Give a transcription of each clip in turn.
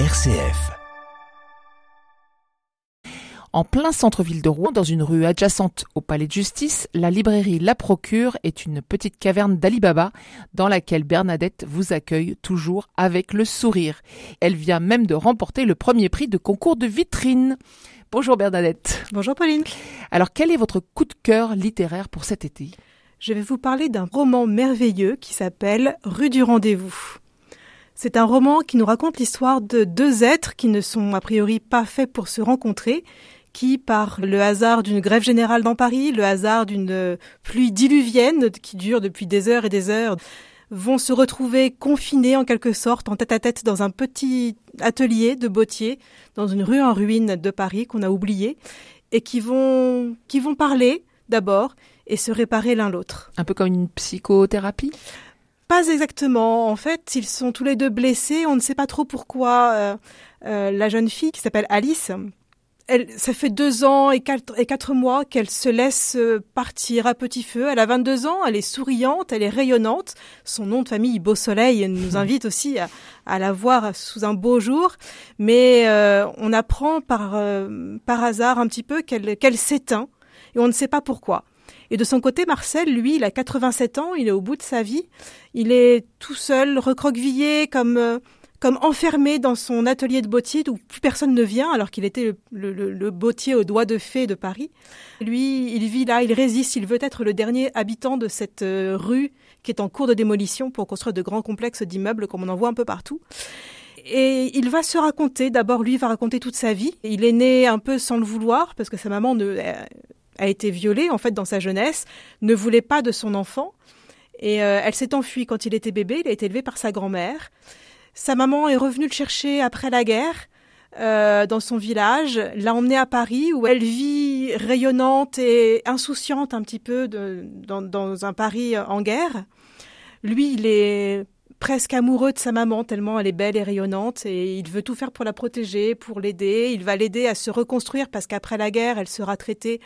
RCF. En plein centre-ville de Rouen, dans une rue adjacente au palais de justice, la librairie La Procure est une petite caverne d'Alibaba dans laquelle Bernadette vous accueille toujours avec le sourire. Elle vient même de remporter le premier prix de concours de vitrine. Bonjour Bernadette. Bonjour Pauline. Alors quel est votre coup de cœur littéraire pour cet été? Je vais vous parler d'un roman merveilleux qui s'appelle Rue du rendez-vous. C'est un roman qui nous raconte l'histoire de deux êtres qui ne sont a priori pas faits pour se rencontrer, qui, par le hasard d'une grève générale dans Paris, le hasard d'une pluie diluvienne qui dure depuis des heures et des heures, vont se retrouver confinés en quelque sorte, en tête à tête dans un petit atelier de bottier, dans une rue en ruine de Paris qu'on a oublié, et qui vont, qui vont parler d'abord et se réparer l'un l'autre. Un peu comme une psychothérapie? Pas exactement. En fait, ils sont tous les deux blessés. On ne sait pas trop pourquoi. Euh, euh, la jeune fille qui s'appelle Alice, elle, ça fait deux ans et quatre, et quatre mois qu'elle se laisse euh, partir à petit feu. Elle a 22 ans, elle est souriante, elle est rayonnante. Son nom de famille, Beau Soleil, nous invite aussi à, à la voir sous un beau jour. Mais on apprend par, par hasard un petit peu qu'elle qu'elle s'éteint et on ne sait pas pourquoi. Et de son côté, Marcel, lui, il a 87 ans, il est au bout de sa vie. Il est tout seul, recroquevillé, comme, euh, comme enfermé dans son atelier de bottier où plus personne ne vient, alors qu'il était le, bottier aux doigts de fée de Paris. Lui, il vit là, il résiste, il veut être le dernier habitant de cette euh, rue qui est en cours de démolition pour construire de grands complexes d'immeubles comme on en voit un peu partout. Et il va se raconter, d'abord lui va raconter toute sa vie. Il est né un peu sans le vouloir parce que sa maman ne, a été violée en fait dans sa jeunesse, ne voulait pas de son enfant et euh, elle s'est enfuie quand il était bébé. Il a été élevé par sa grand-mère. Sa maman est revenue le chercher après la guerre. Euh, dans son village, l'a emmené à Paris où elle vit rayonnante et insouciante un petit peu dans un Paris en guerre. Lui, il est presque amoureux de sa maman tellement elle est belle et rayonnante et il veut tout faire pour la protéger, pour l'aider. Il va l'aider à se reconstruire parce qu'après la guerre, elle sera traitée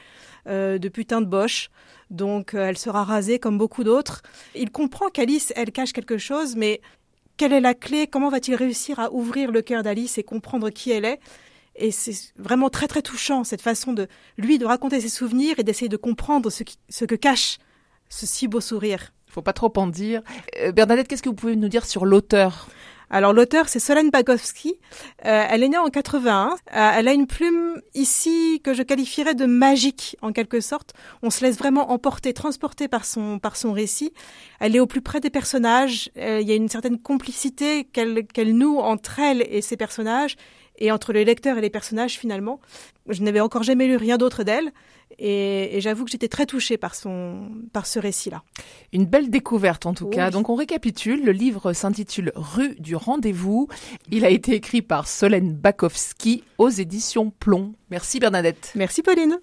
euh, de putain de boche. Donc euh, elle sera rasée comme beaucoup d'autres. Il comprend qu'Alice, elle cache quelque chose, mais quelle est la clé? Comment va-t-il réussir à ouvrir le cœur d'Alice et comprendre qui elle est? Et c'est vraiment très très touchant cette façon de lui de raconter ses souvenirs et d'essayer de comprendre ce, ce que cache ce si beau sourire. Faut pas trop en dire. Euh, Bernadette, qu'est-ce que vous pouvez nous dire sur l'auteur? Alors l'auteur c'est Solène Bagowski. Euh, elle est née en 81. Euh, elle a une plume ici que je qualifierais de magique en quelque sorte. On se laisse vraiment emporter, transporter par son par son récit. Elle est au plus près des personnages. il y a une certaine complicité qu'elle qu'elle noue entre elle et ses personnages et entre les lecteurs et les personnages finalement. Je n'avais encore jamais lu rien d'autre d'elle et, et j'avoue que j'étais très touchée par son par ce récit-là. Une belle découverte en tout cas. Donc on récapitule, le livre s'intitule Rue du rendez-vous. Il a été écrit par Solène Bakowski aux éditions Plomb. Merci Bernadette. Merci Pauline.